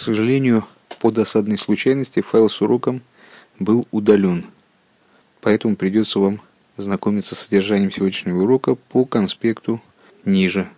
сожалению, по досадной случайности файл с уроком был удален. Поэтому придется вам знакомиться с содержанием сегодняшнего урока по конспекту ниже.